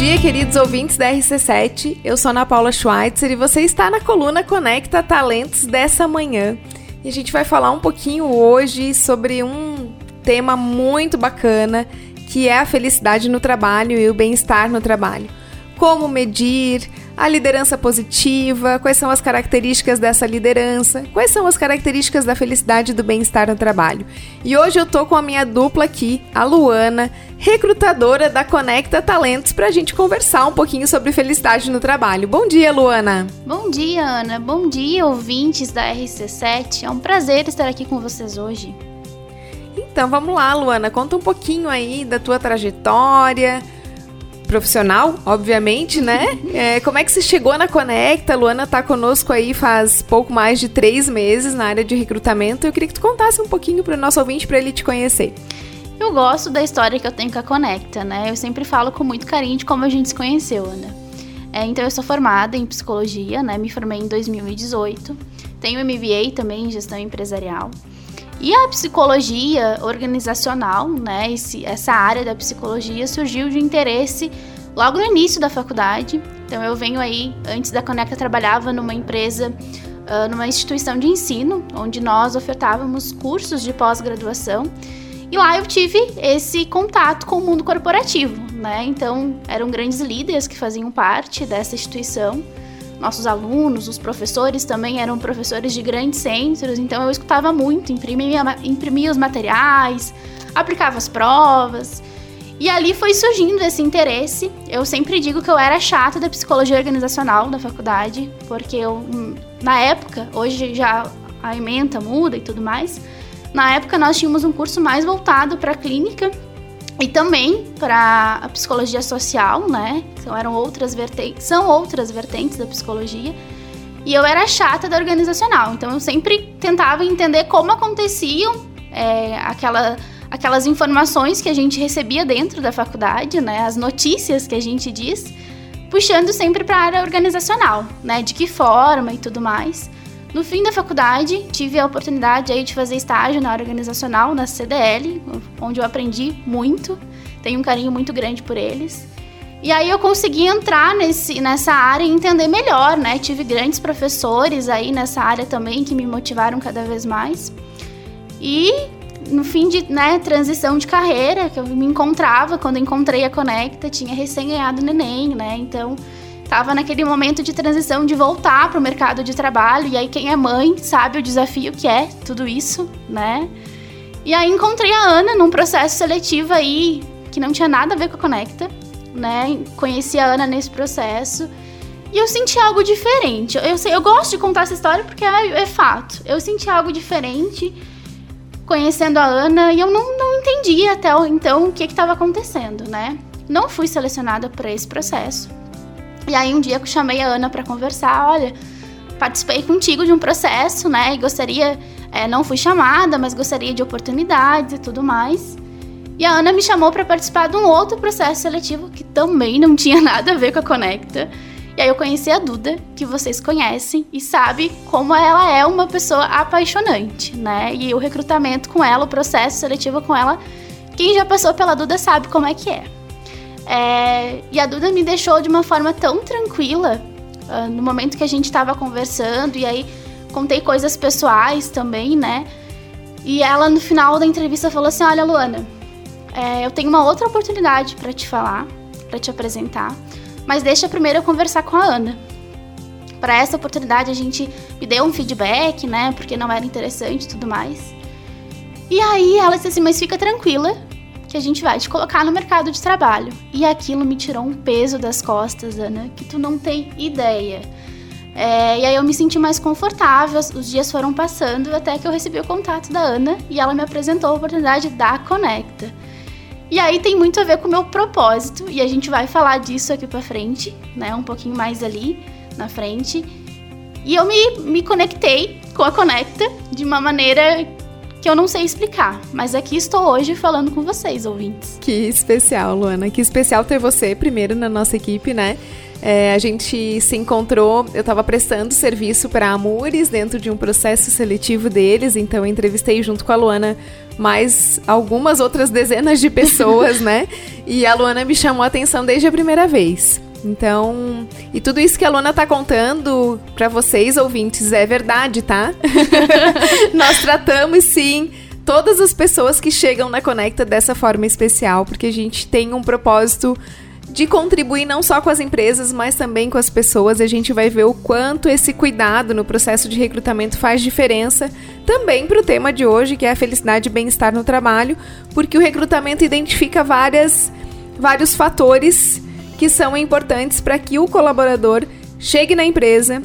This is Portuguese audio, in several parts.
dia, queridos ouvintes da RC7. Eu sou Ana Paula Schweitzer e você está na coluna Conecta Talentos dessa manhã. E a gente vai falar um pouquinho hoje sobre um tema muito bacana, que é a felicidade no trabalho e o bem-estar no trabalho. Como medir, a liderança positiva, quais são as características dessa liderança, quais são as características da felicidade e do bem-estar no trabalho. E hoje eu tô com a minha dupla aqui, a Luana, recrutadora da Conecta Talentos, para a gente conversar um pouquinho sobre felicidade no trabalho. Bom dia, Luana! Bom dia, Ana! Bom dia, ouvintes da RC7. É um prazer estar aqui com vocês hoje. Então vamos lá, Luana, conta um pouquinho aí da tua trajetória profissional, obviamente, né? É, como é que você chegou na Conecta? Luana tá conosco aí faz pouco mais de três meses na área de recrutamento. Eu queria que tu contasse um pouquinho para o nosso ouvinte para ele te conhecer. Eu gosto da história que eu tenho com a Conecta, né? Eu sempre falo com muito carinho de como a gente se conheceu, Ana. É, então, eu sou formada em psicologia, né? Me formei em 2018. Tenho MBA também em gestão empresarial. E a psicologia organizacional, né, esse, essa área da psicologia surgiu de interesse logo no início da faculdade. Então eu venho aí, antes da Conecta, trabalhava numa empresa, uh, numa instituição de ensino, onde nós ofertávamos cursos de pós-graduação. E lá eu tive esse contato com o mundo corporativo, né? Então eram grandes líderes que faziam parte dessa instituição nossos alunos, os professores também eram professores de grandes centros, então eu escutava muito, imprimia, imprimia os materiais, aplicava as provas. E ali foi surgindo esse interesse. Eu sempre digo que eu era chata da psicologia organizacional da faculdade, porque eu, hum, na época, hoje já a ementa muda e tudo mais, na época nós tínhamos um curso mais voltado para clínica e também para a psicologia social, né? Então eram outras vertentes, são outras vertentes da psicologia. E eu era chata da organizacional, então eu sempre tentava entender como aconteciam é, aquela, aquelas informações que a gente recebia dentro da faculdade, né? As notícias que a gente diz, puxando sempre para a área organizacional, né? De que forma e tudo mais. No fim da faculdade, tive a oportunidade aí de fazer estágio na área organizacional, na CDL, onde eu aprendi muito, tenho um carinho muito grande por eles. E aí eu consegui entrar nesse, nessa área e entender melhor, né? Tive grandes professores aí nessa área também que me motivaram cada vez mais. E no fim de né, transição de carreira, que eu me encontrava, quando encontrei a Conecta, tinha recém ganhado neném, né? Então estava naquele momento de transição de voltar para o mercado de trabalho. E aí, quem é mãe sabe o desafio que é tudo isso, né? E aí, encontrei a Ana num processo seletivo aí que não tinha nada a ver com a Conecta, né? Conheci a Ana nesse processo. E eu senti algo diferente. Eu, sei, eu gosto de contar essa história porque é, é fato. Eu senti algo diferente conhecendo a Ana e eu não, não entendi até então o que estava acontecendo, né? Não fui selecionada para esse processo. E aí um dia eu chamei a Ana para conversar, olha, participei contigo de um processo, né? E gostaria, é, não fui chamada, mas gostaria de oportunidades e tudo mais. E a Ana me chamou para participar de um outro processo seletivo que também não tinha nada a ver com a Conecta. E aí eu conheci a Duda, que vocês conhecem e sabe como ela é uma pessoa apaixonante, né? E o recrutamento com ela, o processo seletivo com ela, quem já passou pela Duda sabe como é que é. É, e a Duda me deixou de uma forma tão tranquila uh, no momento que a gente estava conversando, e aí contei coisas pessoais também, né? E ela no final da entrevista falou assim: Olha, Luana, é, eu tenho uma outra oportunidade para te falar, para te apresentar, mas deixa primeiro eu conversar com a Ana. Para essa oportunidade a gente me deu um feedback, né? Porque não era interessante e tudo mais. E aí ela disse assim: Mas fica tranquila, que a gente vai te colocar no mercado de trabalho. E aquilo me tirou um peso das costas, Ana, que tu não tem ideia. É, e aí eu me senti mais confortável, os dias foram passando até que eu recebi o contato da Ana e ela me apresentou a oportunidade da Conecta. E aí tem muito a ver com o meu propósito e a gente vai falar disso aqui pra frente, né? Um pouquinho mais ali na frente. E eu me, me conectei com a Conecta de uma maneira que eu não sei explicar. Mas aqui estou hoje falando com vocês, ouvintes. Que especial, Luana. Que especial ter você primeiro na nossa equipe, né? É, a gente se encontrou, eu estava prestando serviço para a Amures dentro de um processo seletivo deles, então eu entrevistei junto com a Luana mais algumas outras dezenas de pessoas, né? E a Luana me chamou a atenção desde a primeira vez. Então, e tudo isso que a Luana tá contando para vocês, ouvintes, é verdade, tá? Nós tratamos sim todas as pessoas que chegam na Conecta dessa forma especial, porque a gente tem um propósito de contribuir não só com as empresas, mas também com as pessoas. A gente vai ver o quanto esse cuidado no processo de recrutamento faz diferença também para o tema de hoje, que é a felicidade e bem-estar no trabalho, porque o recrutamento identifica várias, vários fatores que são importantes para que o colaborador chegue na empresa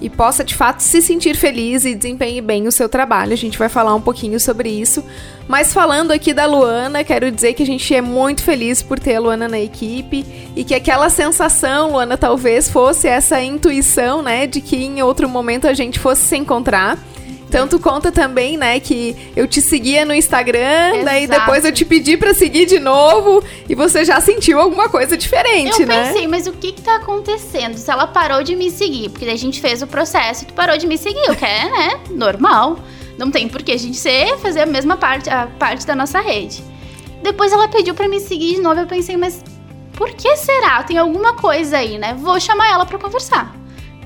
e possa de fato se sentir feliz e desempenhe bem o seu trabalho. A gente vai falar um pouquinho sobre isso. Mas falando aqui da Luana, quero dizer que a gente é muito feliz por ter a Luana na equipe e que aquela sensação, Luana, talvez fosse essa intuição, né, de que em outro momento a gente fosse se encontrar. Tu conta também, né, que eu te seguia no Instagram, Exato. daí depois eu te pedi para seguir de novo e você já sentiu alguma coisa diferente, eu né? Eu pensei, mas o que que tá acontecendo? Se ela parou de me seguir, porque a gente fez o processo e tu parou de me seguir, o que é, né, normal. Não tem por que a gente ser, fazer a mesma parte, a parte da nossa rede. Depois ela pediu para me seguir de novo, eu pensei, mas por que será? Tem alguma coisa aí, né? Vou chamar ela para conversar.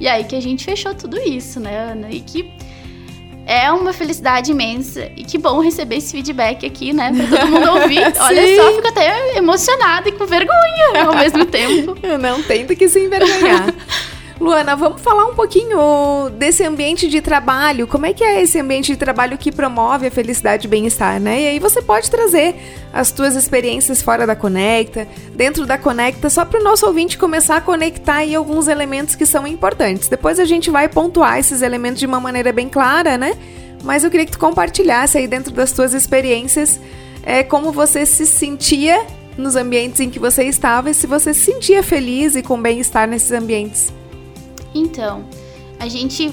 E aí que a gente fechou tudo isso, né, Ana? E que é uma felicidade imensa. E que bom receber esse feedback aqui, né? Pra todo mundo ouvir. Olha só, fico até emocionada e com vergonha ao mesmo tempo. Não do que se envergonhar. Luana, vamos falar um pouquinho desse ambiente de trabalho. Como é que é esse ambiente de trabalho que promove a felicidade e bem-estar, né? E aí você pode trazer as tuas experiências fora da Conecta, dentro da Conecta, só para o nosso ouvinte começar a conectar aí alguns elementos que são importantes. Depois a gente vai pontuar esses elementos de uma maneira bem clara, né? Mas eu queria que tu compartilhasse aí dentro das tuas experiências é, como você se sentia nos ambientes em que você estava e se você se sentia feliz e com bem-estar nesses ambientes. Então, a gente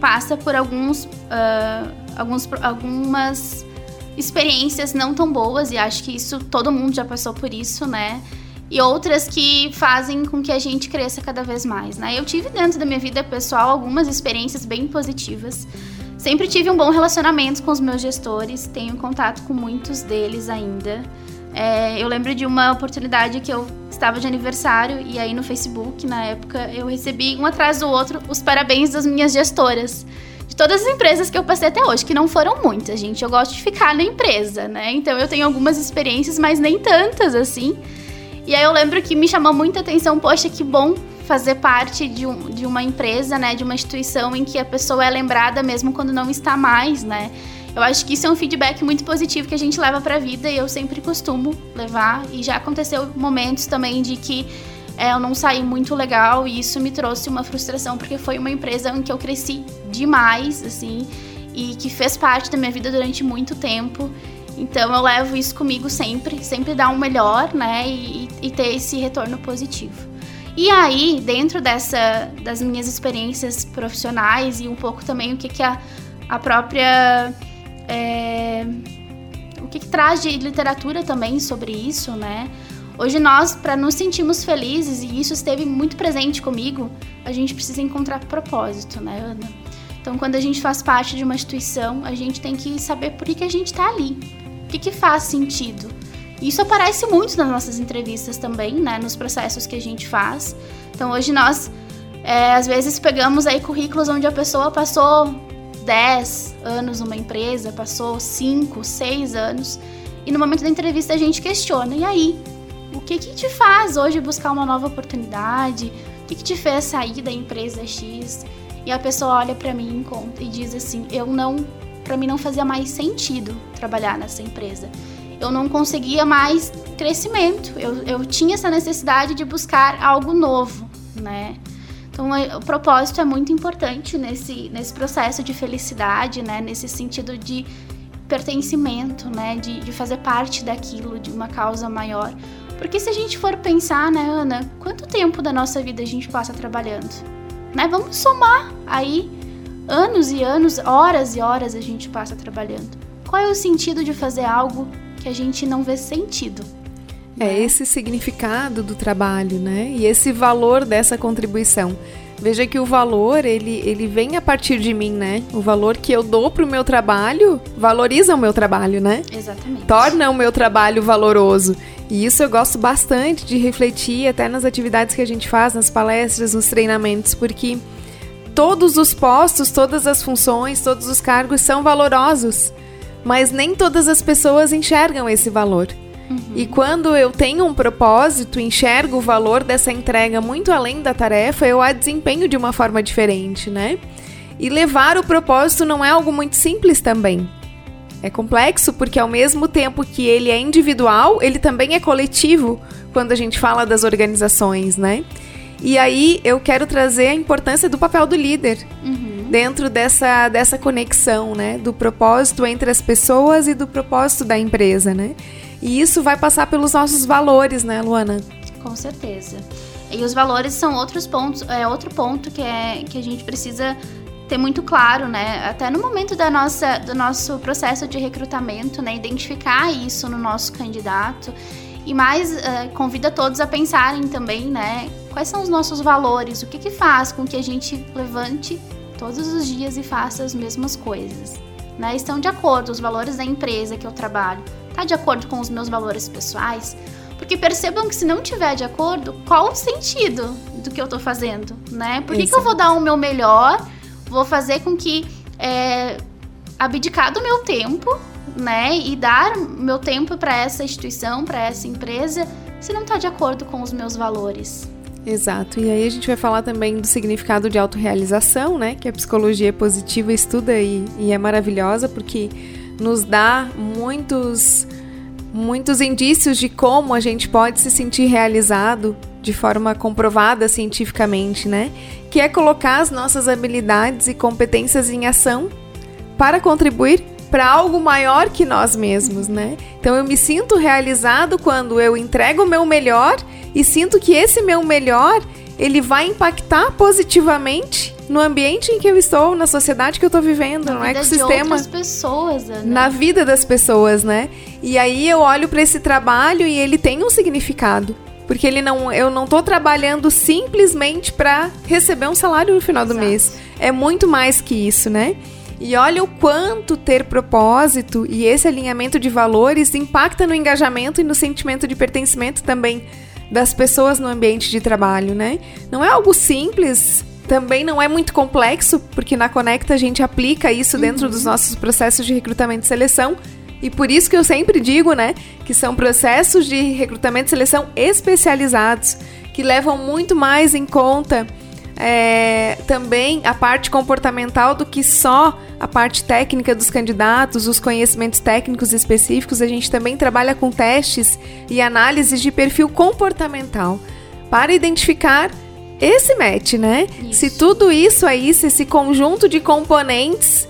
passa por alguns, uh, alguns, algumas experiências não tão boas, e acho que isso todo mundo já passou por isso, né? E outras que fazem com que a gente cresça cada vez mais, né? Eu tive dentro da minha vida pessoal algumas experiências bem positivas. Sempre tive um bom relacionamento com os meus gestores, tenho contato com muitos deles ainda. É, eu lembro de uma oportunidade que eu estava de aniversário e aí no Facebook, na época, eu recebi um atrás do outro os parabéns das minhas gestoras. De todas as empresas que eu passei até hoje, que não foram muitas, gente. Eu gosto de ficar na empresa, né? Então eu tenho algumas experiências, mas nem tantas assim. E aí eu lembro que me chamou muita atenção, poxa, que bom fazer parte de, um, de uma empresa, né? De uma instituição em que a pessoa é lembrada mesmo quando não está mais, né? Eu acho que isso é um feedback muito positivo que a gente leva para a vida e eu sempre costumo levar. E já aconteceu momentos também de que é, eu não saí muito legal e isso me trouxe uma frustração porque foi uma empresa em que eu cresci demais, assim, e que fez parte da minha vida durante muito tempo. Então eu levo isso comigo sempre, sempre dar um melhor, né, e, e ter esse retorno positivo. E aí, dentro dessa das minhas experiências profissionais e um pouco também o que, que a, a própria é, o que, que traz de literatura também sobre isso, né? Hoje nós, para nos sentirmos felizes, e isso esteve muito presente comigo, a gente precisa encontrar propósito, né, Ana? Então, quando a gente faz parte de uma instituição, a gente tem que saber por que, que a gente está ali. O que, que faz sentido. Isso aparece muito nas nossas entrevistas também, né? Nos processos que a gente faz. Então, hoje nós, é, às vezes, pegamos aí currículos onde a pessoa passou 10 anos numa empresa, passou 5, 6 anos, e no momento da entrevista a gente questiona: e aí? O que que te faz hoje buscar uma nova oportunidade? O que que te fez sair da empresa X? E a pessoa olha para mim e diz assim: eu não, para mim não fazia mais sentido trabalhar nessa empresa. Eu não conseguia mais crescimento. Eu, eu tinha essa necessidade de buscar algo novo, né? Então, é, o propósito é muito importante nesse, nesse processo de felicidade, né? Nesse sentido de pertencimento, né? De, de fazer parte daquilo, de uma causa maior. Porque se a gente for pensar, né, Ana, quanto tempo da nossa vida a gente passa trabalhando? Né? Vamos somar aí anos e anos, horas e horas a gente passa trabalhando. Qual é o sentido de fazer algo que a gente não vê sentido? É né? esse significado do trabalho, né? E esse valor dessa contribuição. Veja que o valor, ele, ele vem a partir de mim, né? O valor que eu dou pro meu trabalho valoriza o meu trabalho, né? Exatamente. Torna o meu trabalho valoroso. E isso eu gosto bastante de refletir até nas atividades que a gente faz, nas palestras, nos treinamentos, porque todos os postos, todas as funções, todos os cargos são valorosos, mas nem todas as pessoas enxergam esse valor. Uhum. E quando eu tenho um propósito, enxergo o valor dessa entrega muito além da tarefa, eu a desempenho de uma forma diferente, né? E levar o propósito não é algo muito simples também. É complexo porque ao mesmo tempo que ele é individual, ele também é coletivo quando a gente fala das organizações, né? E aí eu quero trazer a importância do papel do líder. Uhum dentro dessa, dessa conexão, né? Do propósito entre as pessoas e do propósito da empresa, né? E isso vai passar pelos nossos valores, né, Luana? Com certeza. E os valores são outros pontos, é outro ponto que, é, que a gente precisa ter muito claro, né? Até no momento da nossa, do nosso processo de recrutamento, né? Identificar isso no nosso candidato. E mais, uh, convida todos a pensarem também, né? Quais são os nossos valores? O que, que faz com que a gente levante todos os dias e faça as mesmas coisas? Né? Estão de acordo os valores da empresa que eu trabalho? Está de acordo com os meus valores pessoais? Porque percebam que se não tiver de acordo, qual o sentido do que eu estou fazendo, né? Por que, que, eu vou dar o meu melhor, vou fazer com que é, abdicar do meu tempo, né? E dar meu tempo para essa instituição, para essa empresa, se não está de acordo com os meus valores. Exato. E aí a gente vai falar também do significado de autorrealização, né? Que a psicologia positiva estuda e, e é maravilhosa porque nos dá muitos muitos indícios de como a gente pode se sentir realizado de forma comprovada cientificamente, né? Que é colocar as nossas habilidades e competências em ação para contribuir para algo maior que nós mesmos, né? Então eu me sinto realizado quando eu entrego o meu melhor e sinto que esse meu melhor ele vai impactar positivamente no ambiente em que eu estou, na sociedade que eu estou vivendo, na no ecossistema. De pessoas, né? Na vida das pessoas, né? E aí eu olho para esse trabalho e ele tem um significado. Porque ele não, eu não estou trabalhando simplesmente para receber um salário no final Exato. do mês. É muito mais que isso, né? E olha o quanto ter propósito e esse alinhamento de valores impacta no engajamento e no sentimento de pertencimento também das pessoas no ambiente de trabalho, né? Não é algo simples também não é muito complexo, porque na Conecta a gente aplica isso dentro uhum. dos nossos processos de recrutamento e seleção. E por isso que eu sempre digo, né, que são processos de recrutamento e seleção especializados, que levam muito mais em conta é, também a parte comportamental do que só a parte técnica dos candidatos, os conhecimentos técnicos específicos. A gente também trabalha com testes e análises de perfil comportamental para identificar esse match, né? Isso. Se tudo isso aí, se esse conjunto de componentes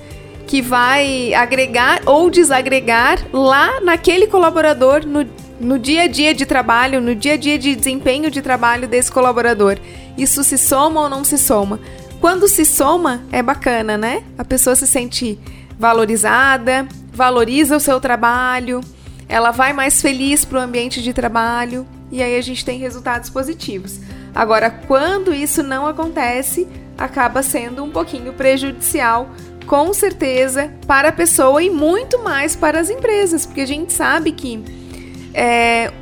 que vai agregar ou desagregar lá naquele colaborador, no, no dia a dia de trabalho, no dia a dia de desempenho de trabalho desse colaborador. Isso se soma ou não se soma? Quando se soma, é bacana, né? A pessoa se sente valorizada, valoriza o seu trabalho, ela vai mais feliz para o ambiente de trabalho e aí a gente tem resultados positivos. Agora, quando isso não acontece, acaba sendo um pouquinho prejudicial, com certeza, para a pessoa e muito mais para as empresas, porque a gente sabe que é,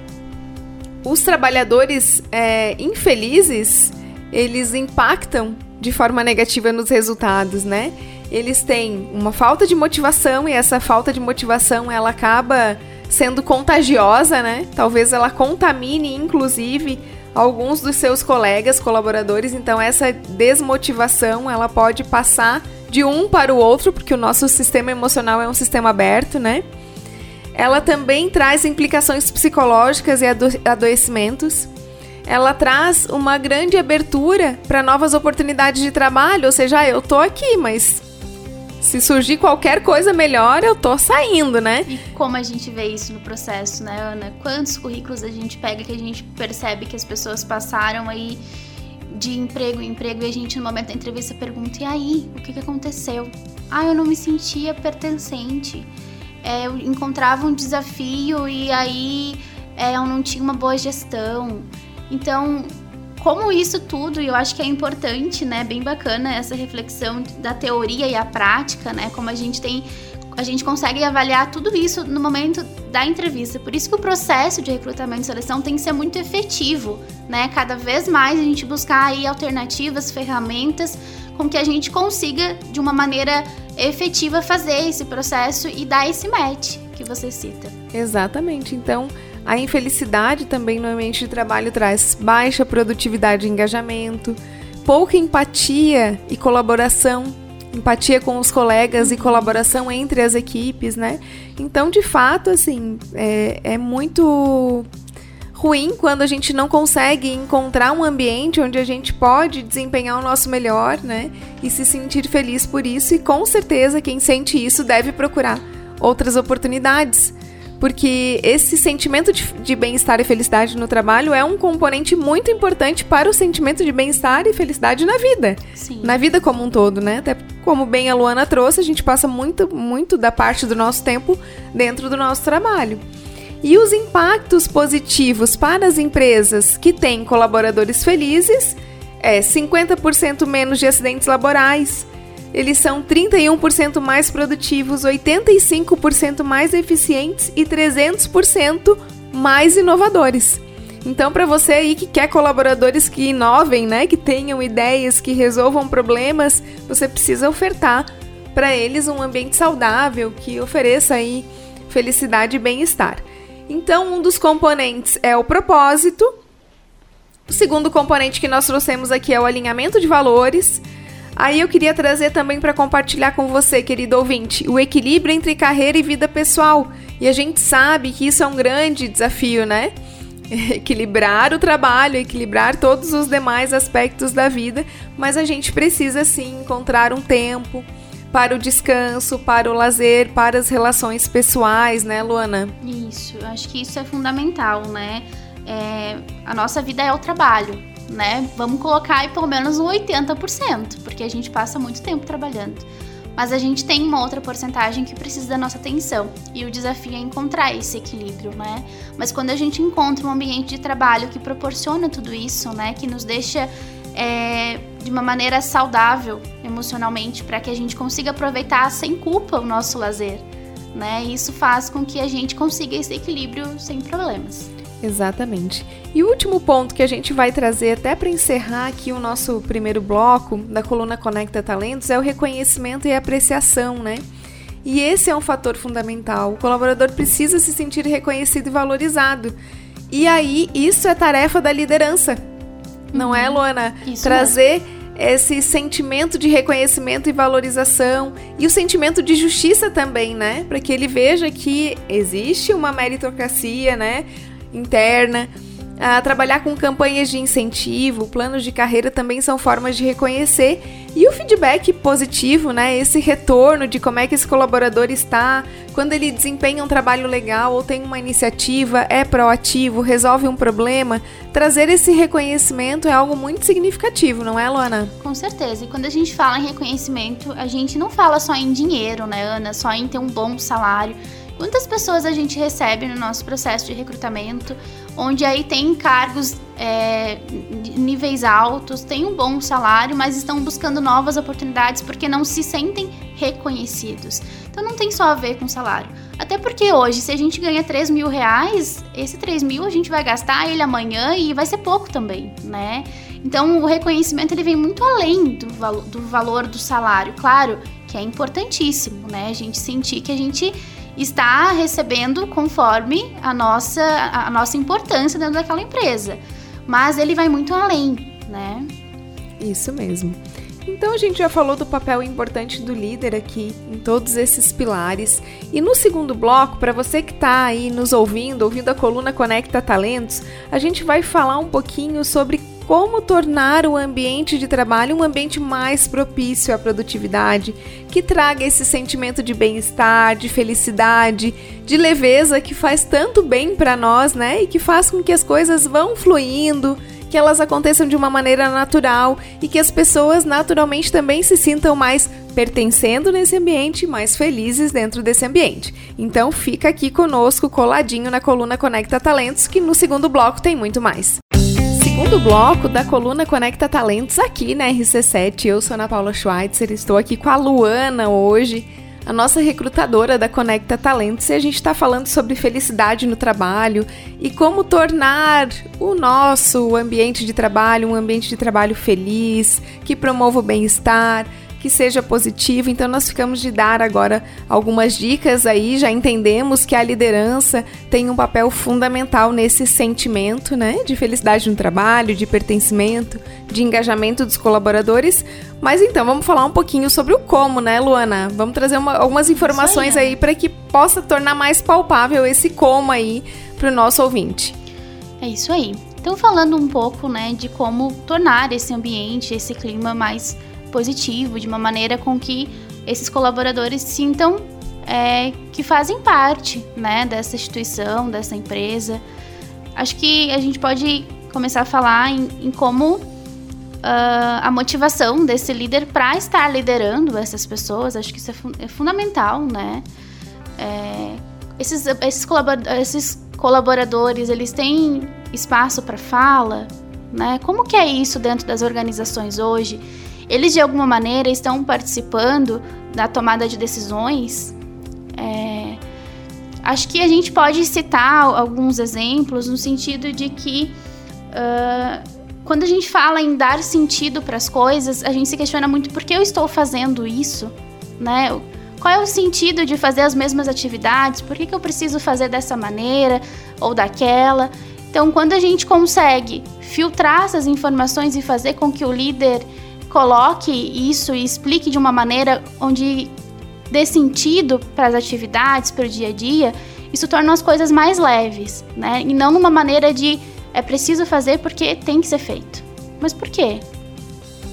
os trabalhadores é, infelizes eles impactam de forma negativa nos resultados, né? Eles têm uma falta de motivação e essa falta de motivação ela acaba sendo contagiosa, né? Talvez ela contamine, inclusive, alguns dos seus colegas, colaboradores. Então essa desmotivação ela pode passar de um para o outro, porque o nosso sistema emocional é um sistema aberto, né? Ela também traz implicações psicológicas e ado adoecimentos. Ela traz uma grande abertura para novas oportunidades de trabalho, ou seja, ah, eu tô aqui, mas se surgir qualquer coisa melhor, eu tô saindo, né? E como a gente vê isso no processo, né, Ana? Quantos currículos a gente pega que a gente percebe que as pessoas passaram aí de emprego em emprego e a gente no momento da entrevista pergunta: e aí, o que, que aconteceu? Ah, eu não me sentia pertencente. É, eu encontrava um desafio e aí é, eu não tinha uma boa gestão. Então, como isso tudo, eu acho que é importante, né? Bem bacana essa reflexão da teoria e a prática, né? Como a gente tem a gente consegue avaliar tudo isso no momento da entrevista. Por isso que o processo de recrutamento e seleção tem que ser muito efetivo, né? Cada vez mais a gente buscar aí alternativas, ferramentas com que a gente consiga de uma maneira efetiva fazer esse processo e dar esse match que você cita. Exatamente. Então, a infelicidade também no ambiente de trabalho traz baixa produtividade e engajamento, pouca empatia e colaboração empatia com os colegas e colaboração entre as equipes, né? Então, de fato, assim, é, é muito ruim quando a gente não consegue encontrar um ambiente onde a gente pode desempenhar o nosso melhor, né? E se sentir feliz por isso. E com certeza quem sente isso deve procurar outras oportunidades porque esse sentimento de, de bem-estar e felicidade no trabalho é um componente muito importante para o sentimento de bem-estar e felicidade na vida. Sim. Na vida como um todo, né? Até como bem a Luana trouxe, a gente passa muito, muito da parte do nosso tempo dentro do nosso trabalho. E os impactos positivos para as empresas que têm colaboradores felizes é 50% menos de acidentes laborais, eles são 31% mais produtivos, 85% mais eficientes e 300% mais inovadores. Então, para você aí que quer colaboradores que inovem, né, que tenham ideias, que resolvam problemas, você precisa ofertar para eles um ambiente saudável que ofereça aí felicidade e bem-estar. Então, um dos componentes é o propósito. O segundo componente que nós trouxemos aqui é o alinhamento de valores. Aí eu queria trazer também para compartilhar com você, querido ouvinte, o equilíbrio entre carreira e vida pessoal. E a gente sabe que isso é um grande desafio, né? equilibrar o trabalho, equilibrar todos os demais aspectos da vida, mas a gente precisa sim encontrar um tempo para o descanso, para o lazer, para as relações pessoais, né, Luana? Isso, acho que isso é fundamental, né? É, a nossa vida é o trabalho né? Vamos colocar aí pelo menos um 80%, porque a gente passa muito tempo trabalhando. Mas a gente tem uma outra porcentagem que precisa da nossa atenção. E o desafio é encontrar esse equilíbrio, né? Mas quando a gente encontra um ambiente de trabalho que proporciona tudo isso, né? Que nos deixa é, de uma maneira saudável emocionalmente, para que a gente consiga aproveitar sem culpa o nosso lazer, né? Isso faz com que a gente consiga esse equilíbrio sem problemas. Exatamente. E o último ponto que a gente vai trazer até para encerrar aqui o nosso primeiro bloco da coluna Conecta Talentos é o reconhecimento e apreciação, né? E esse é um fator fundamental. O colaborador precisa se sentir reconhecido e valorizado. E aí, isso é tarefa da liderança. Não é, uhum. Luana? Isso Trazer esse sentimento de reconhecimento e valorização e o sentimento de justiça também, né? Para que ele veja que existe uma meritocracia, né? interna. A trabalhar com campanhas de incentivo, planos de carreira também são formas de reconhecer e o feedback positivo, né? Esse retorno de como é que esse colaborador está, quando ele desempenha um trabalho legal ou tem uma iniciativa, é proativo, resolve um problema, trazer esse reconhecimento é algo muito significativo, não é, Luana? Com certeza. E quando a gente fala em reconhecimento, a gente não fala só em dinheiro, né, Ana? Só em ter um bom salário Quantas pessoas a gente recebe no nosso processo de recrutamento, onde aí tem cargos é, níveis altos, tem um bom salário, mas estão buscando novas oportunidades porque não se sentem reconhecidos. Então não tem só a ver com salário. Até porque hoje, se a gente ganha 3 mil reais, esse 3 mil a gente vai gastar ele amanhã e vai ser pouco também, né? Então o reconhecimento ele vem muito além do, valo, do valor do salário. Claro que é importantíssimo, né? A gente sentir que a gente está recebendo conforme a nossa, a nossa importância dentro daquela empresa. Mas ele vai muito além, né? Isso mesmo. Então a gente já falou do papel importante do líder aqui em todos esses pilares. E no segundo bloco, para você que está aí nos ouvindo, ouvindo a coluna Conecta Talentos, a gente vai falar um pouquinho sobre como tornar o ambiente de trabalho um ambiente mais propício à produtividade, que traga esse sentimento de bem-estar, de felicidade, de leveza que faz tanto bem para nós, né? E que faz com que as coisas vão fluindo, que elas aconteçam de uma maneira natural e que as pessoas naturalmente também se sintam mais pertencendo nesse ambiente, mais felizes dentro desse ambiente. Então fica aqui conosco coladinho na coluna Conecta Talentos, que no segundo bloco tem muito mais segundo bloco da coluna Conecta Talentos aqui na RC7. Eu sou Ana Paula Schweitzer, estou aqui com a Luana hoje, a nossa recrutadora da Conecta Talentos, e a gente está falando sobre felicidade no trabalho e como tornar o nosso ambiente de trabalho um ambiente de trabalho feliz, que promova o bem-estar que seja positivo. Então nós ficamos de dar agora algumas dicas aí, já entendemos que a liderança tem um papel fundamental nesse sentimento, né, de felicidade no trabalho, de pertencimento, de engajamento dos colaboradores. Mas então vamos falar um pouquinho sobre o como, né, Luana? Vamos trazer uma, algumas informações aí, aí para que possa tornar mais palpável esse como aí para o nosso ouvinte. É isso aí. Então falando um pouco, né, de como tornar esse ambiente, esse clima mais positivo, de uma maneira com que esses colaboradores sintam é, que fazem parte né, dessa instituição, dessa empresa. Acho que a gente pode começar a falar em, em como uh, a motivação desse líder para estar liderando essas pessoas. Acho que isso é, fu é fundamental, né? É, esses, esses, esses colaboradores, eles têm espaço para fala, né? Como que é isso dentro das organizações hoje? Eles de alguma maneira estão participando da tomada de decisões. É, acho que a gente pode citar alguns exemplos no sentido de que uh, quando a gente fala em dar sentido para as coisas, a gente se questiona muito por que eu estou fazendo isso, né? Qual é o sentido de fazer as mesmas atividades? Por que, que eu preciso fazer dessa maneira ou daquela? Então, quando a gente consegue filtrar essas informações e fazer com que o líder coloque isso e explique de uma maneira onde dê sentido para as atividades, para o dia a dia, isso torna as coisas mais leves, né? E não numa maneira de é preciso fazer porque tem que ser feito. Mas por quê?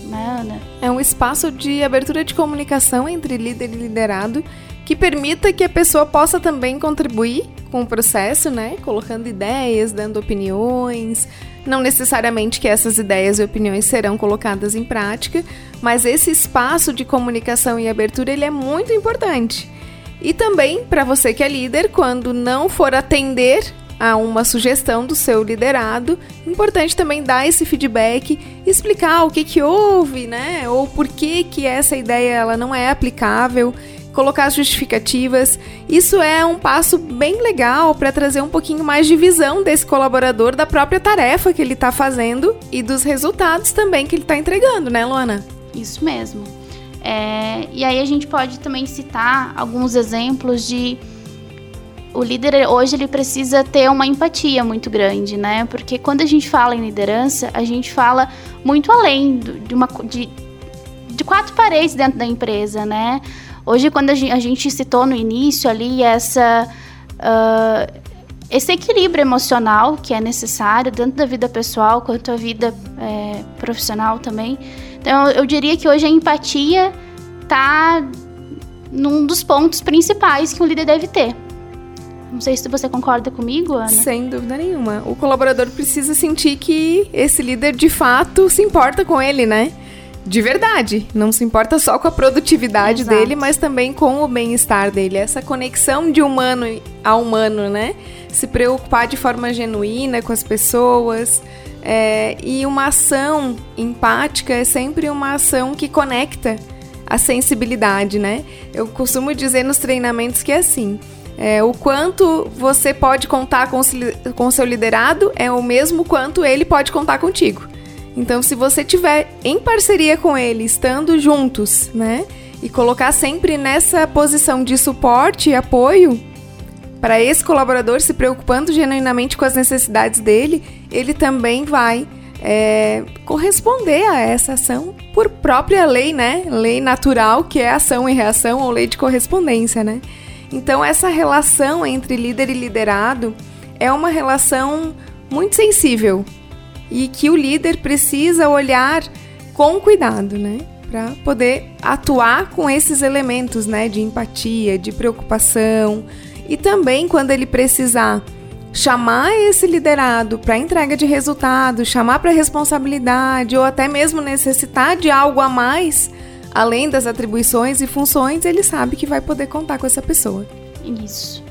Né, Ana? É um espaço de abertura de comunicação entre líder e liderado que permita que a pessoa possa também contribuir com o processo, né? Colocando ideias, dando opiniões. Não necessariamente que essas ideias e opiniões serão colocadas em prática, mas esse espaço de comunicação e abertura ele é muito importante. E também para você que é líder, quando não for atender a uma sugestão do seu liderado, importante também dar esse feedback, explicar o que que houve, né? Ou por que que essa ideia ela não é aplicável colocar as justificativas. Isso é um passo bem legal para trazer um pouquinho mais de visão desse colaborador da própria tarefa que ele está fazendo e dos resultados também que ele está entregando, né, Luana? Isso mesmo. É, e aí a gente pode também citar alguns exemplos de o líder hoje ele precisa ter uma empatia muito grande, né? Porque quando a gente fala em liderança, a gente fala muito além de uma de, de quatro paredes dentro da empresa, né? Hoje, quando a gente citou no início ali essa. Uh, esse equilíbrio emocional que é necessário, tanto da vida pessoal quanto a vida é, profissional também. Então, eu diria que hoje a empatia está num dos pontos principais que um líder deve ter. Não sei se você concorda comigo, Ana. Sem dúvida nenhuma. O colaborador precisa sentir que esse líder de fato se importa com ele, né? De verdade. Não se importa só com a produtividade Exato. dele, mas também com o bem-estar dele. Essa conexão de humano a humano, né? Se preocupar de forma genuína com as pessoas. É, e uma ação empática é sempre uma ação que conecta a sensibilidade, né? Eu costumo dizer nos treinamentos que é assim. É, o quanto você pode contar com o seu liderado é o mesmo quanto ele pode contar contigo. Então, se você tiver em parceria com ele, estando juntos, né? E colocar sempre nessa posição de suporte e apoio para esse colaborador, se preocupando genuinamente com as necessidades dele, ele também vai é, corresponder a essa ação por própria lei, né? Lei natural, que é ação e reação, ou lei de correspondência, né? Então, essa relação entre líder e liderado é uma relação muito sensível, e que o líder precisa olhar com cuidado, né? Para poder atuar com esses elementos, né? De empatia, de preocupação e também quando ele precisar chamar esse liderado para entrega de resultado, chamar para responsabilidade ou até mesmo necessitar de algo a mais, além das atribuições e funções, ele sabe que vai poder contar com essa pessoa. Isso.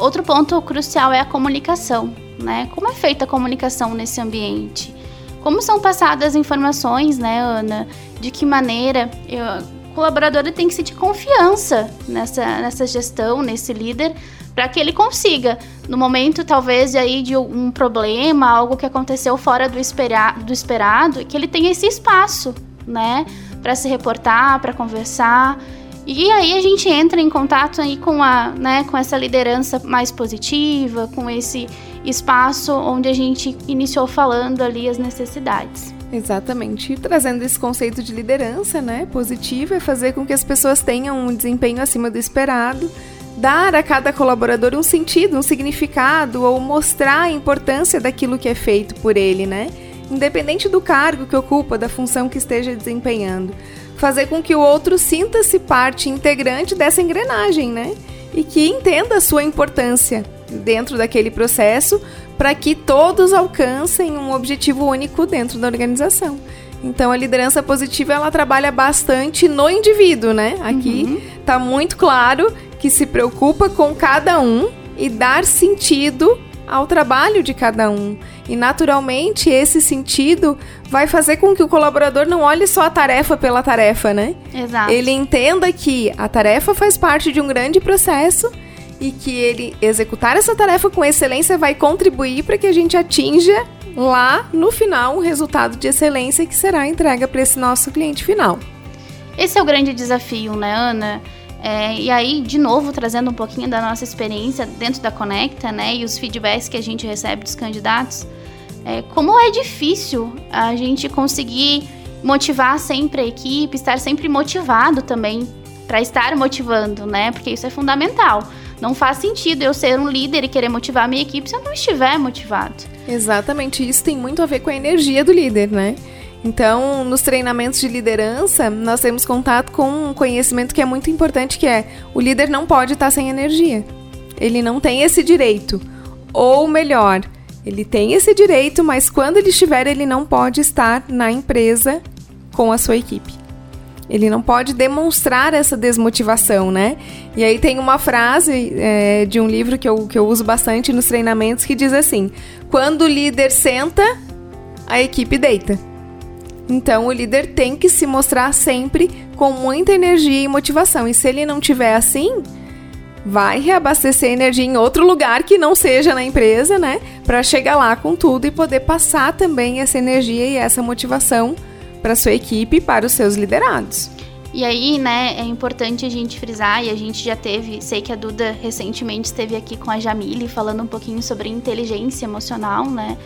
Outro ponto crucial é a comunicação, né? Como é feita a comunicação nesse ambiente? Como são passadas as informações, né, Ana? De que maneira eu, o colaborador tem que sentir confiança nessa, nessa gestão, nesse líder, para que ele consiga, no momento talvez aí de um problema, algo que aconteceu fora do, espera, do esperado, que ele tenha esse espaço, né, para se reportar, para conversar. E aí a gente entra em contato aí com a, né, com essa liderança mais positiva, com esse espaço onde a gente iniciou falando ali as necessidades. Exatamente. E trazendo esse conceito de liderança, né, positivo, é fazer com que as pessoas tenham um desempenho acima do esperado, dar a cada colaborador um sentido, um significado ou mostrar a importância daquilo que é feito por ele, né? Independente do cargo que ocupa, da função que esteja desempenhando. Fazer com que o outro sinta-se parte integrante dessa engrenagem, né? E que entenda a sua importância dentro daquele processo para que todos alcancem um objetivo único dentro da organização. Então a liderança positiva ela trabalha bastante no indivíduo, né? Aqui está uhum. muito claro que se preocupa com cada um e dar sentido ao trabalho de cada um. E naturalmente esse sentido vai fazer com que o colaborador não olhe só a tarefa pela tarefa, né? Exato. Ele entenda que a tarefa faz parte de um grande processo e que ele executar essa tarefa com excelência vai contribuir para que a gente atinja lá no final um resultado de excelência que será entrega para esse nosso cliente final. Esse é o grande desafio, né, Ana? É, e aí, de novo, trazendo um pouquinho da nossa experiência dentro da Conecta, né, e os feedbacks que a gente recebe dos candidatos, é, como é difícil a gente conseguir motivar sempre a equipe, estar sempre motivado também para estar motivando, né? Porque isso é fundamental. Não faz sentido eu ser um líder e querer motivar a minha equipe se eu não estiver motivado. Exatamente, isso tem muito a ver com a energia do líder, né? Então, nos treinamentos de liderança, nós temos contato com um conhecimento que é muito importante, que é o líder não pode estar sem energia. Ele não tem esse direito. Ou melhor, ele tem esse direito, mas quando ele estiver, ele não pode estar na empresa com a sua equipe. Ele não pode demonstrar essa desmotivação, né? E aí tem uma frase é, de um livro que eu, que eu uso bastante nos treinamentos que diz assim: quando o líder senta, a equipe deita. Então o líder tem que se mostrar sempre com muita energia e motivação. E se ele não tiver assim, vai reabastecer energia em outro lugar que não seja na empresa, né? Para chegar lá com tudo e poder passar também essa energia e essa motivação para sua equipe e para os seus liderados. E aí, né, é importante a gente frisar, e a gente já teve, sei que a Duda recentemente esteve aqui com a Jamile falando um pouquinho sobre inteligência emocional, né?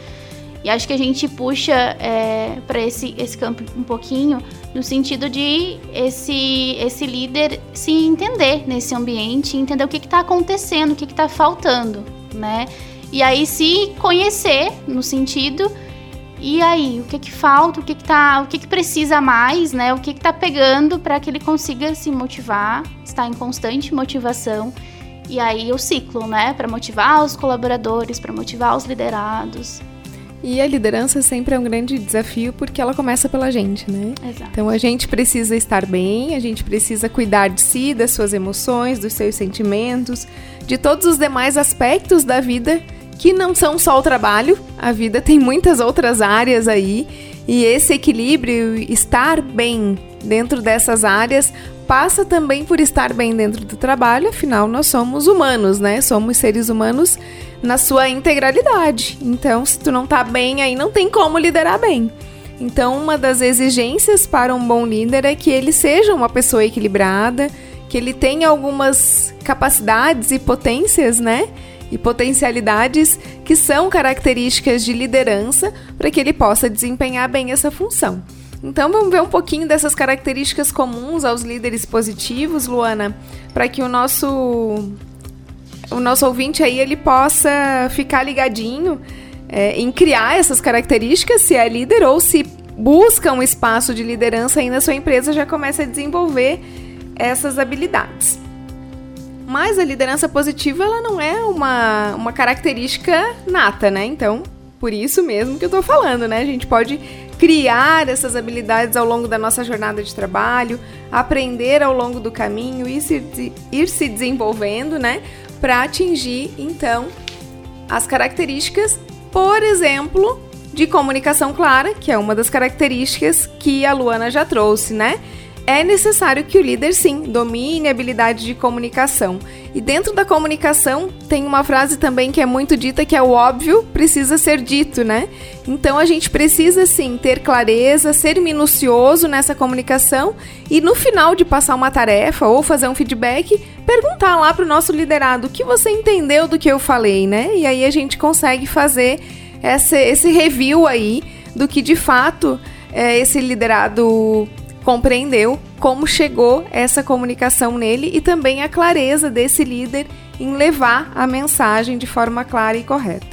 E acho que a gente puxa é, para esse, esse campo um pouquinho no sentido de esse, esse líder se entender nesse ambiente, entender o que está acontecendo, o que está faltando, né? E aí se conhecer no sentido e aí, o que que falta, o que que tá, o que que precisa mais, né? O que que tá pegando para que ele consiga se motivar, estar em constante motivação. E aí o ciclo, né, para motivar os colaboradores, para motivar os liderados. E a liderança sempre é um grande desafio porque ela começa pela gente, né? Exato. Então a gente precisa estar bem, a gente precisa cuidar de si, das suas emoções, dos seus sentimentos, de todos os demais aspectos da vida que não são só o trabalho, a vida tem muitas outras áreas aí, e esse equilíbrio, estar bem dentro dessas áreas, passa também por estar bem dentro do trabalho, afinal nós somos humanos, né? Somos seres humanos na sua integralidade. Então, se tu não tá bem aí, não tem como liderar bem. Então, uma das exigências para um bom líder é que ele seja uma pessoa equilibrada, que ele tenha algumas capacidades e potências, né? E potencialidades que são características de liderança para que ele possa desempenhar bem essa função. Então vamos ver um pouquinho dessas características comuns aos líderes positivos, Luana, para que o nosso o nosso ouvinte aí ele possa ficar ligadinho é, em criar essas características, se é líder ou se busca um espaço de liderança aí na sua empresa, já começa a desenvolver essas habilidades. Mas a liderança positiva, ela não é uma, uma característica nata, né? Então, por isso mesmo que eu tô falando, né? A gente pode criar essas habilidades ao longo da nossa jornada de trabalho, aprender ao longo do caminho e se, ir se desenvolvendo, né? Para atingir, então, as características, por exemplo, de comunicação clara, que é uma das características que a Luana já trouxe, né? É necessário que o líder, sim, domine a habilidade de comunicação. E dentro da comunicação tem uma frase também que é muito dita que é o óbvio precisa ser dito, né? Então a gente precisa sim ter clareza, ser minucioso nessa comunicação e no final de passar uma tarefa ou fazer um feedback, perguntar lá para o nosso liderado o que você entendeu do que eu falei, né? E aí a gente consegue fazer esse, esse review aí do que de fato é, esse liderado compreendeu como chegou essa comunicação nele e também a clareza desse líder em levar a mensagem de forma clara e correta.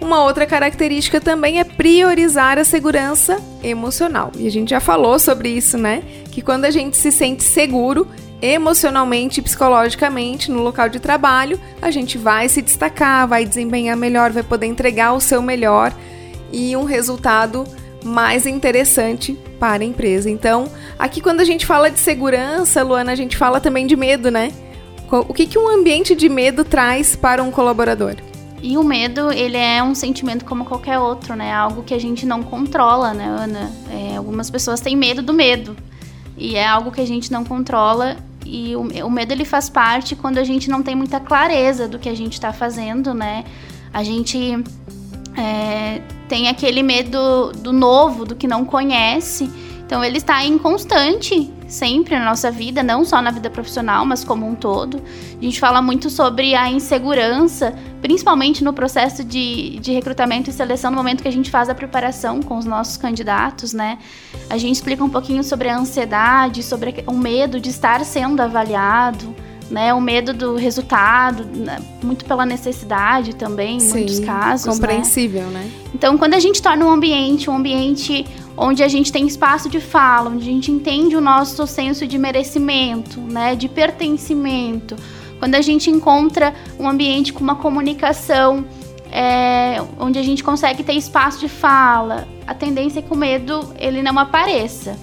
Uma outra característica também é priorizar a segurança emocional. E a gente já falou sobre isso, né? Que quando a gente se sente seguro emocionalmente e psicologicamente no local de trabalho, a gente vai se destacar, vai desempenhar melhor, vai poder entregar o seu melhor e um resultado mais interessante para a empresa. Então, aqui quando a gente fala de segurança, Luana, a gente fala também de medo, né? O que, que um ambiente de medo traz para um colaborador? E o medo, ele é um sentimento como qualquer outro, né? Algo que a gente não controla, né, Ana? É, algumas pessoas têm medo do medo. E é algo que a gente não controla. E o, o medo, ele faz parte quando a gente não tem muita clareza do que a gente está fazendo, né? A gente é, tem aquele medo do novo, do que não conhece. Então ele está em constante sempre na nossa vida, não só na vida profissional, mas como um todo. A gente fala muito sobre a insegurança, principalmente no processo de, de recrutamento e seleção, no momento que a gente faz a preparação com os nossos candidatos, né? A gente explica um pouquinho sobre a ansiedade, sobre o medo de estar sendo avaliado né? O medo do resultado, né? muito pela necessidade também, em Sim, muitos casos. Compreensível, né? né? Então, quando a gente torna um ambiente, um ambiente onde a gente tem espaço de fala, onde a gente entende o nosso senso de merecimento, né? De pertencimento, quando a gente encontra um ambiente com uma comunicação é, onde a gente consegue ter espaço de fala, a tendência é que o medo ele não apareça.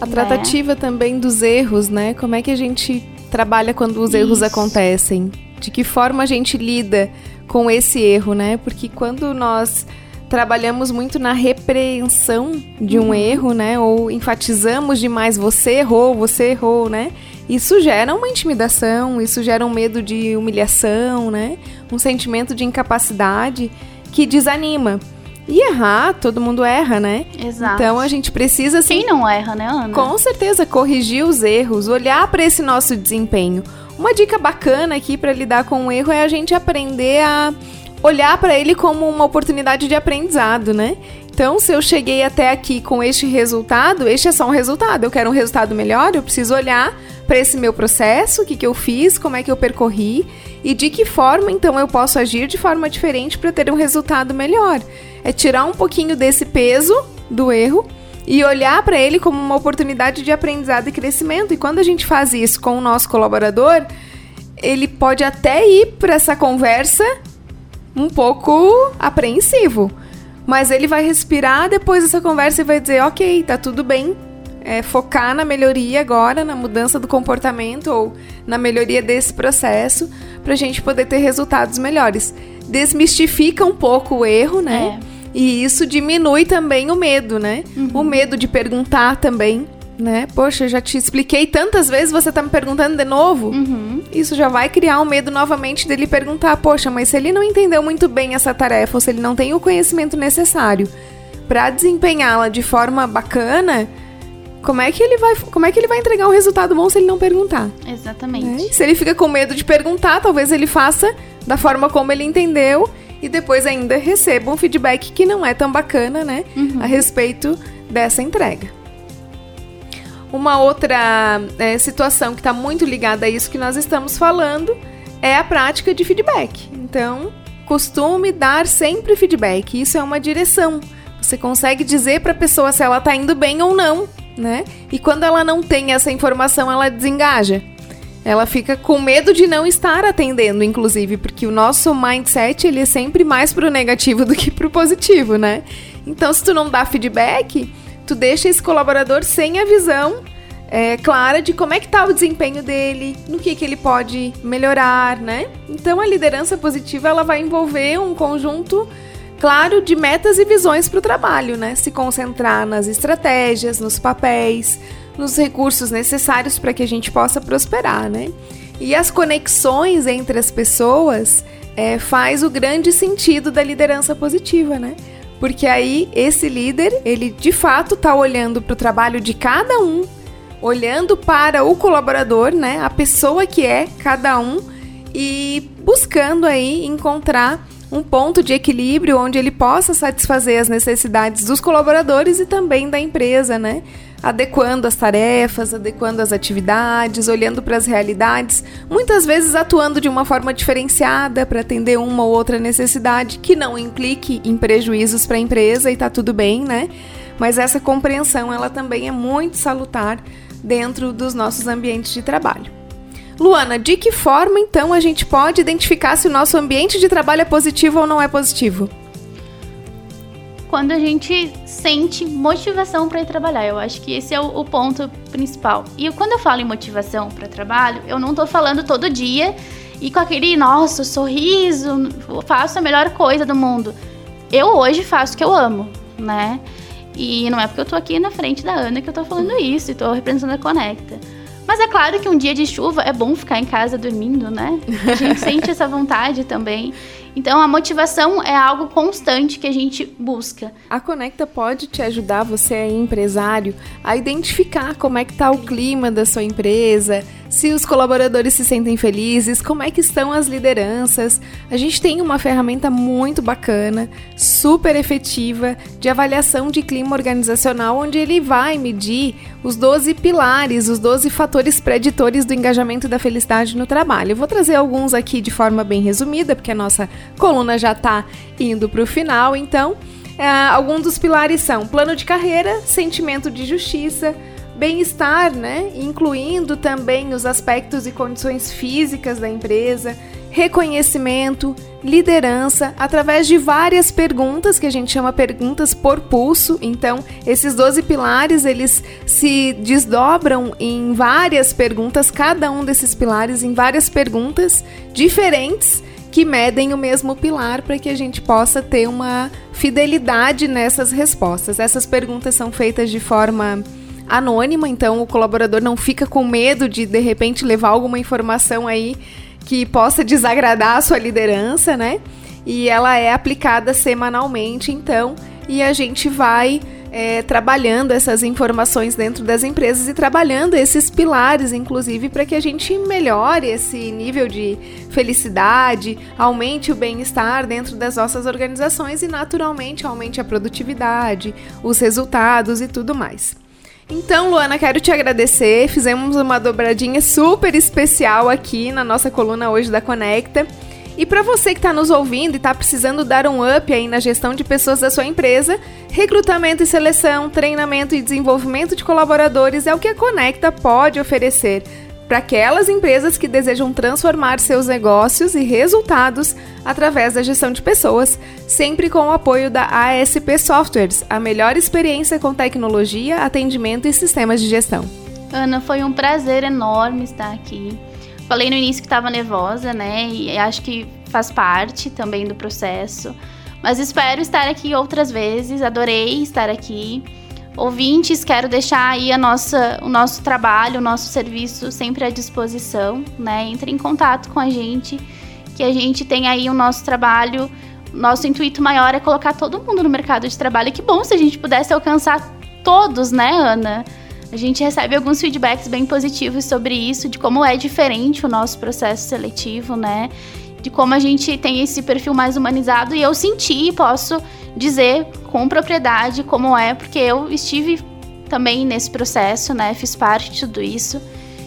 A tratativa né? também dos erros, né? Como é que a gente trabalha quando os erros Isso. acontecem? De que forma a gente lida com esse erro, né? Porque quando nós trabalhamos muito na repreensão de um uhum. erro, né? Ou enfatizamos demais você errou, você errou, né? Isso gera uma intimidação, isso gera um medo de humilhação, né? Um sentimento de incapacidade que desanima. E errar, todo mundo erra, né? Exato. Então a gente precisa assim, Quem não erra, né, Ana? Com certeza corrigir os erros, olhar para esse nosso desempenho. Uma dica bacana aqui para lidar com o erro é a gente aprender a olhar para ele como uma oportunidade de aprendizado, né? Então, se eu cheguei até aqui com este resultado, este é só um resultado. Eu quero um resultado melhor, eu preciso olhar para esse meu processo, o que, que eu fiz, como é que eu percorri e de que forma então eu posso agir de forma diferente para ter um resultado melhor. É tirar um pouquinho desse peso do erro e olhar para ele como uma oportunidade de aprendizado e crescimento. E quando a gente faz isso com o nosso colaborador, ele pode até ir para essa conversa um pouco apreensivo. Mas ele vai respirar depois dessa conversa e vai dizer: ok, tá tudo bem, é, focar na melhoria agora, na mudança do comportamento ou na melhoria desse processo, para a gente poder ter resultados melhores. Desmistifica um pouco o erro, né? É. E isso diminui também o medo, né? Uhum. O medo de perguntar também, né? Poxa, eu já te expliquei tantas vezes, você tá me perguntando de novo? Uhum. Isso já vai criar um medo novamente dele perguntar: poxa, mas se ele não entendeu muito bem essa tarefa, ou se ele não tem o conhecimento necessário para desempenhá-la de forma bacana como é que ele vai, como é que ele vai entregar um resultado bom se ele não perguntar? Exatamente. Né? Se ele fica com medo de perguntar, talvez ele faça da forma como ele entendeu e depois ainda receba um feedback que não é tão bacana, né, uhum. a respeito dessa entrega. Uma outra é, situação que está muito ligada a isso que nós estamos falando é a prática de feedback. Então, costume dar sempre feedback. Isso é uma direção. Você consegue dizer para a pessoa se ela está indo bem ou não né? E quando ela não tem essa informação, ela desengaja. Ela fica com medo de não estar atendendo, inclusive, porque o nosso mindset ele é sempre mais pro negativo do que pro positivo, né? Então, se tu não dá feedback, tu deixa esse colaborador sem a visão é, clara de como é que tá o desempenho dele, no que, que ele pode melhorar, né? Então a liderança positiva ela vai envolver um conjunto claro de metas e visões para o trabalho, né? Se concentrar nas estratégias, nos papéis, nos recursos necessários para que a gente possa prosperar, né? E as conexões entre as pessoas é, faz o grande sentido da liderança positiva, né? Porque aí esse líder, ele de fato está olhando para o trabalho de cada um olhando para o colaborador, né, a pessoa que é cada um e buscando aí encontrar um ponto de equilíbrio onde ele possa satisfazer as necessidades dos colaboradores e também da empresa, né? Adequando as tarefas, adequando as atividades, olhando para as realidades, muitas vezes atuando de uma forma diferenciada para atender uma ou outra necessidade que não implique em prejuízos para a empresa e tá tudo bem, né? Mas essa compreensão ela também é muito salutar dentro dos nossos ambientes de trabalho. Luana, de que forma então a gente pode identificar se o nosso ambiente de trabalho é positivo ou não é positivo? Quando a gente sente motivação para ir trabalhar, eu acho que esse é o, o ponto principal. E quando eu falo em motivação para trabalho, eu não estou falando todo dia e com aquele nosso sorriso, faço a melhor coisa do mundo. Eu hoje faço o que eu amo, né? E não é porque eu tô aqui na frente da Ana que eu tô falando isso e tô representando a Conecta. Mas é claro que um dia de chuva é bom ficar em casa dormindo, né? A gente sente essa vontade também. Então a motivação é algo constante que a gente busca. A Conecta pode te ajudar, você é empresário, a identificar como é que tá o clima da sua empresa, se os colaboradores se sentem felizes, como é que estão as lideranças. A gente tem uma ferramenta muito bacana, super efetiva de avaliação de clima organizacional, onde ele vai medir os 12 pilares, os 12 fatores preditores do engajamento e da felicidade no trabalho. Eu vou trazer alguns aqui de forma bem resumida, porque a nossa coluna já está indo para o final, então. É, alguns dos pilares são plano de carreira, sentimento de justiça, bem-estar, né? Incluindo também os aspectos e condições físicas da empresa, reconhecimento, liderança, através de várias perguntas que a gente chama perguntas por pulso. Então, esses 12 pilares, eles se desdobram em várias perguntas, cada um desses pilares em várias perguntas diferentes que medem o mesmo pilar para que a gente possa ter uma fidelidade nessas respostas. Essas perguntas são feitas de forma anônima, então o colaborador não fica com medo de de repente levar alguma informação aí que possa desagradar a sua liderança, né? E ela é aplicada semanalmente, então, e a gente vai é, trabalhando essas informações dentro das empresas e trabalhando esses pilares, inclusive, para que a gente melhore esse nível de felicidade, aumente o bem-estar dentro das nossas organizações e, naturalmente, aumente a produtividade, os resultados e tudo mais. Então, Luana, quero te agradecer. Fizemos uma dobradinha super especial aqui na nossa coluna hoje da Conecta. E para você que está nos ouvindo e está precisando dar um up aí na gestão de pessoas da sua empresa, recrutamento e seleção, treinamento e desenvolvimento de colaboradores é o que a Conecta pode oferecer para aquelas empresas que desejam transformar seus negócios e resultados através da gestão de pessoas, sempre com o apoio da ASP Softwares, a melhor experiência com tecnologia, atendimento e sistemas de gestão. Ana, foi um prazer enorme estar aqui. Falei no início que estava nervosa, né? E acho que faz parte também do processo. Mas espero estar aqui outras vezes. Adorei estar aqui. Ouvintes, quero deixar aí a nossa, o nosso trabalho, o nosso serviço sempre à disposição, né? Entre em contato com a gente, que a gente tem aí o nosso trabalho. Nosso intuito maior é colocar todo mundo no mercado de trabalho. E que bom se a gente pudesse alcançar todos, né, Ana? A gente recebe alguns feedbacks bem positivos sobre isso, de como é diferente o nosso processo seletivo, né? De como a gente tem esse perfil mais humanizado e eu senti, posso dizer com propriedade como é, porque eu estive também nesse processo, né? Fiz parte de tudo isso.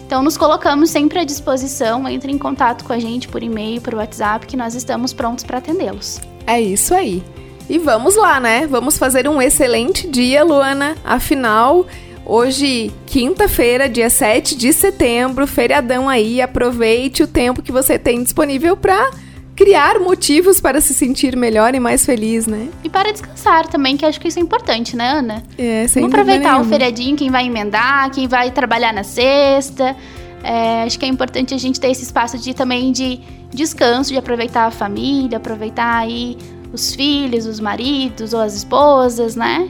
Então, nos colocamos sempre à disposição. Entre em contato com a gente por e-mail, por WhatsApp, que nós estamos prontos para atendê-los. É isso aí. E vamos lá, né? Vamos fazer um excelente dia, Luana. Afinal, Hoje, quinta-feira, dia 7 de setembro, feriadão aí, aproveite o tempo que você tem disponível para criar motivos para se sentir melhor e mais feliz, né? E para descansar também, que acho que isso é importante, né, Ana? É, sem Vamos aproveitar o feriadinho, quem vai emendar, quem vai trabalhar na sexta. É, acho que é importante a gente ter esse espaço de também de descanso, de aproveitar a família, aproveitar aí os filhos, os maridos ou as esposas, né?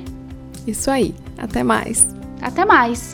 Isso aí. Até mais. Até mais.